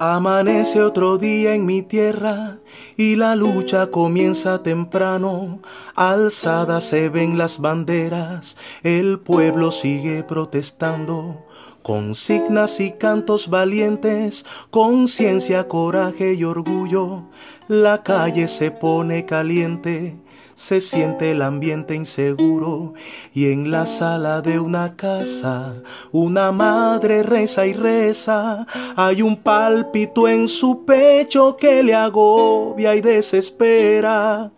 Amanece otro día en mi tierra y la lucha comienza temprano. Alzadas se ven las banderas, el pueblo sigue protestando. Consignas y cantos valientes, conciencia, coraje y orgullo. La calle se pone caliente se siente el ambiente inseguro y en la sala de una casa una madre reza y reza. Hay un pálpito en su pecho que le agobia y desespera.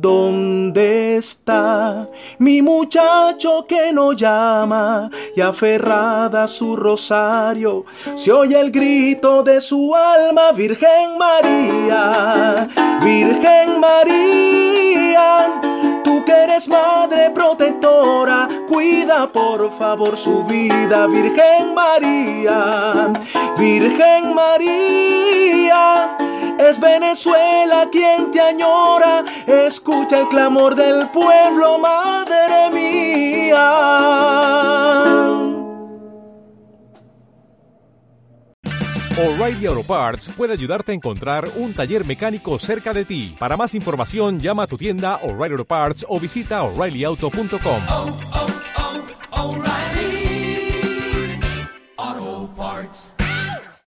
¿Dónde está mi muchacho que no llama y aferrada a su rosario se oye el grito de su alma, Virgen María, Virgen María? Tú que eres madre protectora, cuida por favor su vida, Virgen María, Virgen María. Es Venezuela quien te añora, escucha el clamor del pueblo, madre mía. O'Reilly Auto Parts puede ayudarte a encontrar un taller mecánico cerca de ti. Para más información, llama a tu tienda O'Reilly Auto Parts o visita oreillyauto.com.